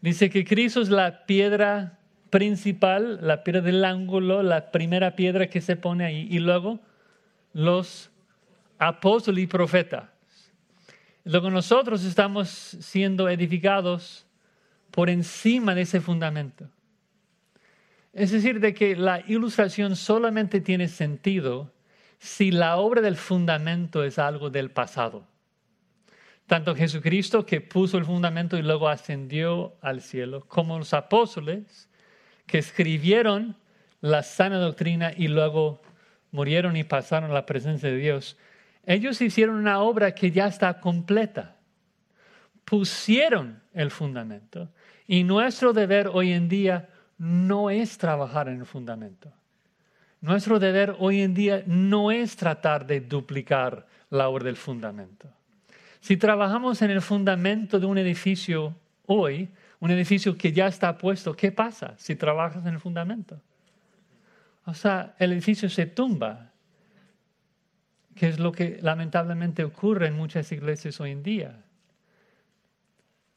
A: Dice que Cristo es la piedra principal, la piedra del ángulo, la primera piedra que se pone ahí, y luego los apóstoles y profetas. Luego nosotros estamos siendo edificados por encima de ese fundamento. Es decir, de que la ilustración solamente tiene sentido si la obra del fundamento es algo del pasado. Tanto Jesucristo que puso el fundamento y luego ascendió al cielo, como los apóstoles que escribieron la sana doctrina y luego murieron y pasaron a la presencia de Dios. Ellos hicieron una obra que ya está completa. Pusieron el fundamento. Y nuestro deber hoy en día no es trabajar en el fundamento. Nuestro deber hoy en día no es tratar de duplicar la obra del fundamento. Si trabajamos en el fundamento de un edificio hoy, un edificio que ya está puesto, ¿qué pasa si trabajas en el fundamento? O sea, el edificio se tumba, que es lo que lamentablemente ocurre en muchas iglesias hoy en día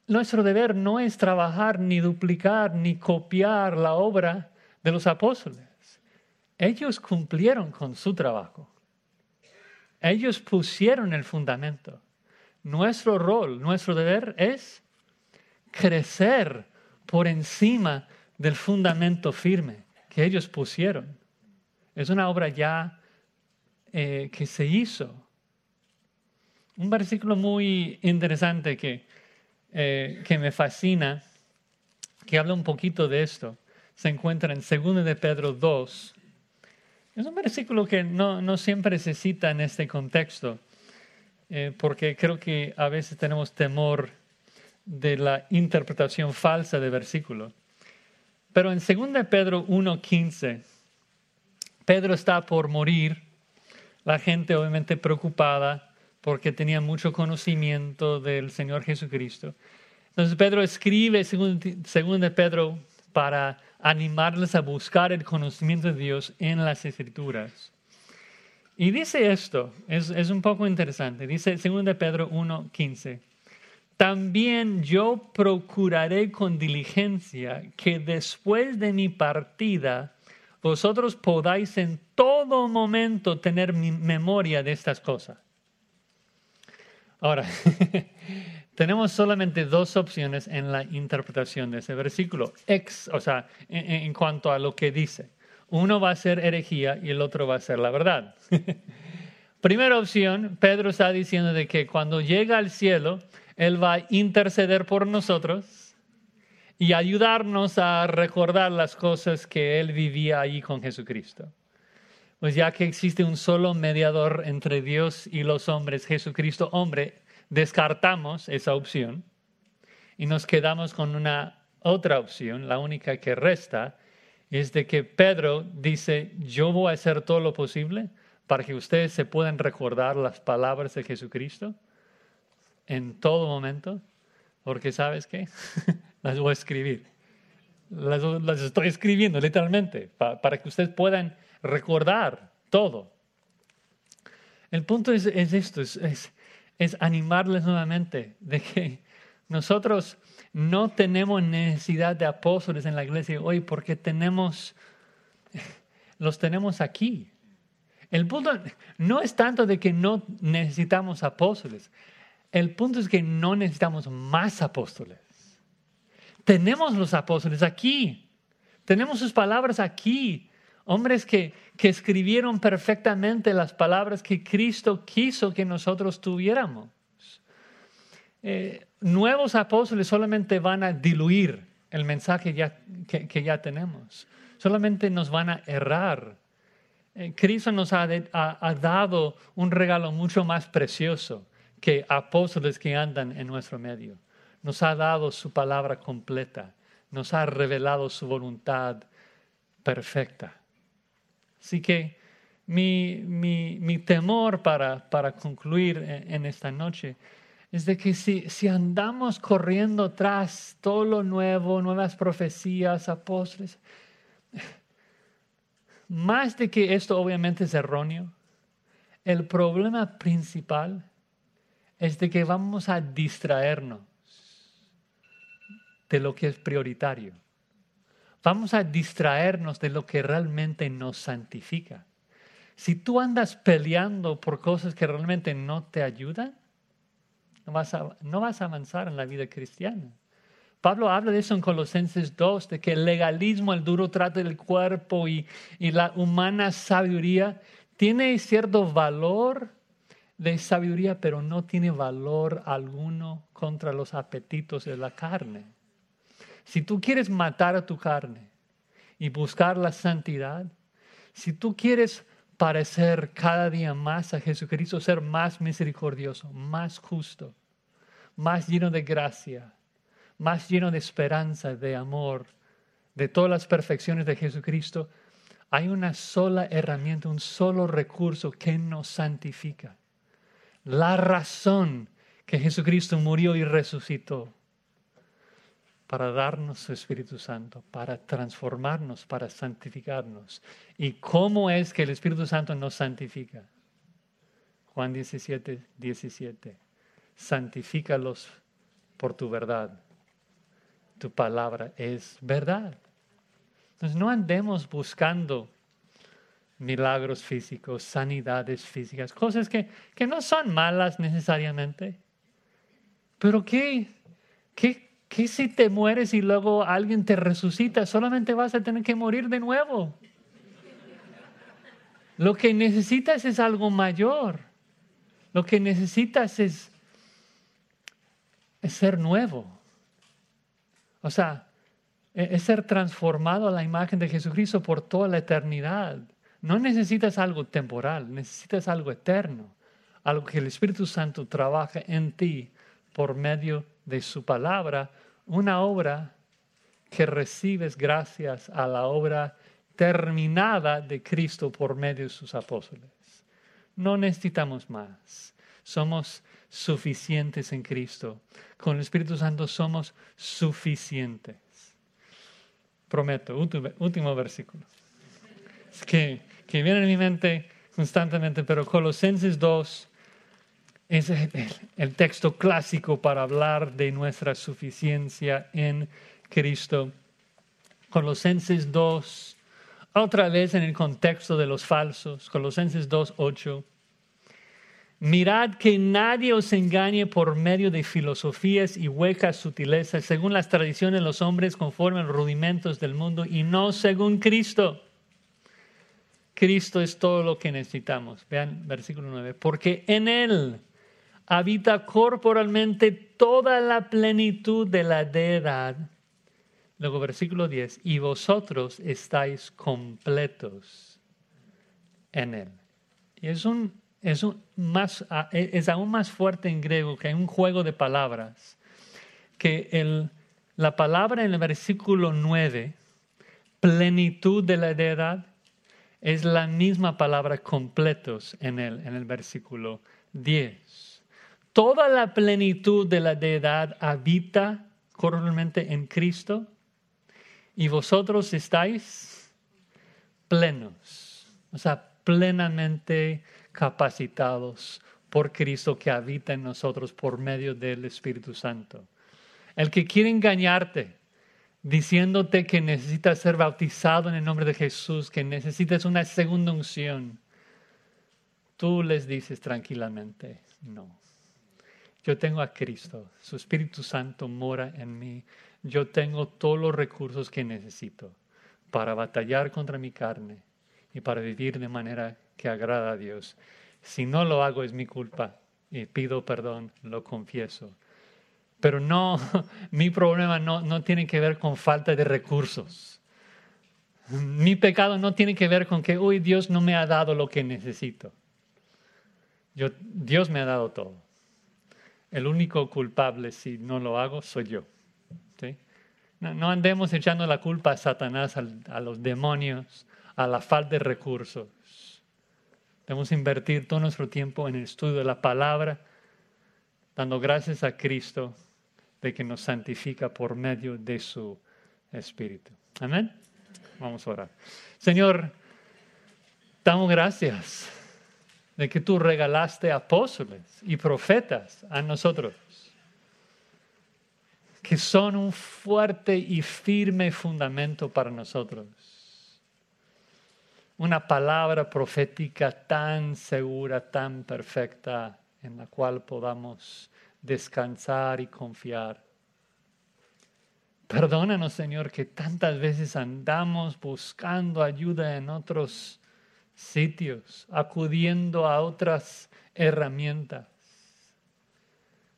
A: nuestro deber no es trabajar ni duplicar ni copiar la obra de los apóstoles. Ellos cumplieron con su trabajo. Ellos pusieron el fundamento. Nuestro rol, nuestro deber es crecer por encima del fundamento firme que ellos pusieron. Es una obra ya eh, que se hizo. Un versículo muy interesante que eh, que me fascina, que habla un poquito de esto, se encuentra en 2 de Pedro 2. Es un versículo que no, no siempre se cita en este contexto, eh, porque creo que a veces tenemos temor de la interpretación falsa de versículo. Pero en 2 de Pedro 1.15, Pedro está por morir, la gente obviamente preocupada, porque tenía mucho conocimiento del Señor Jesucristo. Entonces Pedro escribe, según, de Pedro, para animarles a buscar el conocimiento de Dios en las Escrituras. Y dice esto, es, es un poco interesante, dice según de Pedro 1.15, también yo procuraré con diligencia que después de mi partida vosotros podáis en todo momento tener memoria de estas cosas Ahora, tenemos solamente dos opciones en la interpretación de ese versículo, o sea, en, cuanto a lo que dice. Uno va a ser herejía y el otro va a ser la verdad. Primera opción, Pedro está diciendo de que cuando llega al cielo, Él va a interceder por nosotros y ayudarnos a recordar las cosas que Él vivía allí con Jesucristo. Pues ya que existe un solo mediador entre Dios y los hombres, Jesucristo hombre, descartamos esa opción y nos quedamos con una otra opción, la única que resta, es de que Pedro dice, yo voy a hacer todo lo posible para que ustedes se puedan recordar las palabras de Jesucristo en todo momento, porque sabes qué, las voy a escribir. Las, estoy escribiendo literalmente para que ustedes puedan recordar todo. El punto es, esto, es, es animarles nuevamente de que nosotros no tenemos necesidad de apóstoles en la iglesia hoy porque tenemos, los tenemos aquí. El punto no es tanto de que no necesitamos apóstoles. El punto es que no necesitamos más apóstoles. Tenemos los apóstoles aquí. Tenemos sus palabras aquí. Hombres que, que escribieron perfectamente las palabras que Cristo quiso que nosotros tuviéramos. Eh, nuevos apóstoles solamente van a diluir el mensaje ya, que, ya tenemos. Solamente nos van a errar. Eh, Cristo nos ha, ha, dado un regalo mucho más precioso que apóstoles que andan en nuestro medio. Nos ha dado su palabra completa. Nos ha revelado su voluntad perfecta. Así que mi, mi, mi temor para, para concluir en esta noche es de que si, si andamos corriendo tras todo lo nuevo, nuevas profecías, apóstoles, más de que esto obviamente es erróneo, el problema principal es de que vamos a distraernos de lo que es prioritario. Vamos a distraernos de lo que realmente nos santifica. Si tú andas peleando por cosas que realmente no te ayudan, no vas, a, no vas a avanzar en la vida cristiana. Pablo habla de eso en Colosenses 2, de que el legalismo, el duro trato del cuerpo y, y la humana sabiduría tiene cierto valor de sabiduría, pero no tiene valor alguno contra los apetitos de la carne. Si tú quieres matar a tu carne y buscar la santidad, si tú quieres parecer cada día más a Jesucristo, ser más misericordioso, más justo, más lleno de gracia, más lleno de esperanza, de amor, de todas las perfecciones de Jesucristo, hay una sola herramienta, un solo recurso que nos santifica. La razón que Jesucristo murió y resucitó para darnos su Espíritu Santo, para transformarnos, para santificarnos. ¿Y cómo es que el Espíritu Santo nos santifica? Juan 17, 17. Santifícalos por tu verdad. Tu palabra es verdad. Entonces no andemos buscando milagros físicos, sanidades físicas, cosas que, que no son malas necesariamente. Pero ¿qué, qué ¿Qué si te mueres y luego alguien te resucita? Solamente vas a tener que morir de nuevo. Lo que necesitas es algo mayor. Lo que necesitas es, ser nuevo. O sea, e-, es ser transformado a la imagen de Jesucristo por toda la eternidad. No necesitas algo temporal, necesitas algo eterno, algo que el Espíritu Santo trabaja en ti por medio de su palabra, una obra que recibes gracias a la obra terminada de Cristo por medio de sus apóstoles. No necesitamos más. Somos suficientes en Cristo. Con el Espíritu Santo somos suficientes. Prometo, último, versículo. Es que, que viene en mi mente constantemente, pero Colosenses 2, es el, texto clásico para hablar de nuestra suficiencia en Cristo. Colosenses 2, otra vez en el contexto de los falsos, Colosenses 2, 8. Mirad que nadie os engañe por medio de filosofías y huecas sutilezas, según las tradiciones de los hombres, conforme los rudimentos del mundo, y no según Cristo. Cristo es todo lo que necesitamos. Vean versículo 9. Porque en Él habita corporalmente toda la plenitud de la deidad. Luego versículo 10, y vosotros estáis completos en él. Y es, un, es, un más, es aún más fuerte en griego que un juego de palabras, que el, La palabra en el versículo 9, plenitud de la deidad, es la misma palabra completos en el, en el versículo 10. Toda la plenitud de la deidad habita corporalmente en Cristo y vosotros estáis plenos, o sea, plenamente capacitados por Cristo que habita en nosotros por medio del Espíritu Santo. El que quiere engañarte diciéndote que necesitas ser bautizado en el nombre de Jesús, que necesitas una segunda unción, tú les dices tranquilamente, no. Yo tengo a Cristo, su Espíritu Santo mora en mí yo tengo todos los recursos que necesito para batallar contra mi carne y para vivir de manera que agrada a Dios. Si no lo hago es mi culpa y pido perdón, lo confieso. Pero no, mi problema no, no tiene que ver con falta de recursos. Mi pecado no tiene que ver con que, uy, Dios no me ha dado lo que necesito. Yo, Dios me ha dado todo. El único culpable si no lo hago soy yo. No, andemos echando la culpa a Satanás, a, los demonios, a la falta de recursos. Debemos invertir todo nuestro tiempo en el estudio de la palabra, dando gracias a Cristo de que nos santifica por medio de su Espíritu. Amén. Vamos a orar. Señor, damos gracias de que tú regalaste apóstoles y profetas a nosotros que son un fuerte y firme fundamento para nosotros. Una palabra profética tan segura, tan perfecta, en la cual podamos descansar y confiar. Perdónanos, Señor, que tantas veces andamos buscando ayuda en otros sitios, acudiendo a otras herramientas,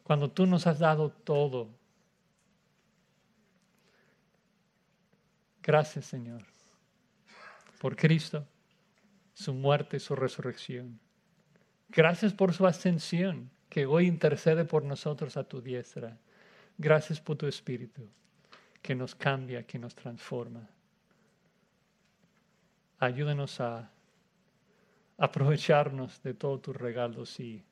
A: cuando tú nos has dado todo Gracias, Señor, por Cristo, su muerte su resurrección. Gracias por su ascensión, que hoy intercede por nosotros a tu diestra. Gracias por tu Espíritu, que nos cambia, que nos transforma. Ayúdanos a aprovecharnos de todos tus regalos y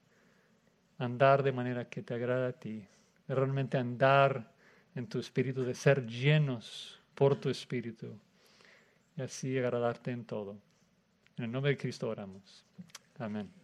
A: andar de manera que te agrada a ti. Realmente andar en tu espíritu, de ser llenos por tu Espíritu y así agradarte en todo. En el nombre de Cristo oramos. Amén.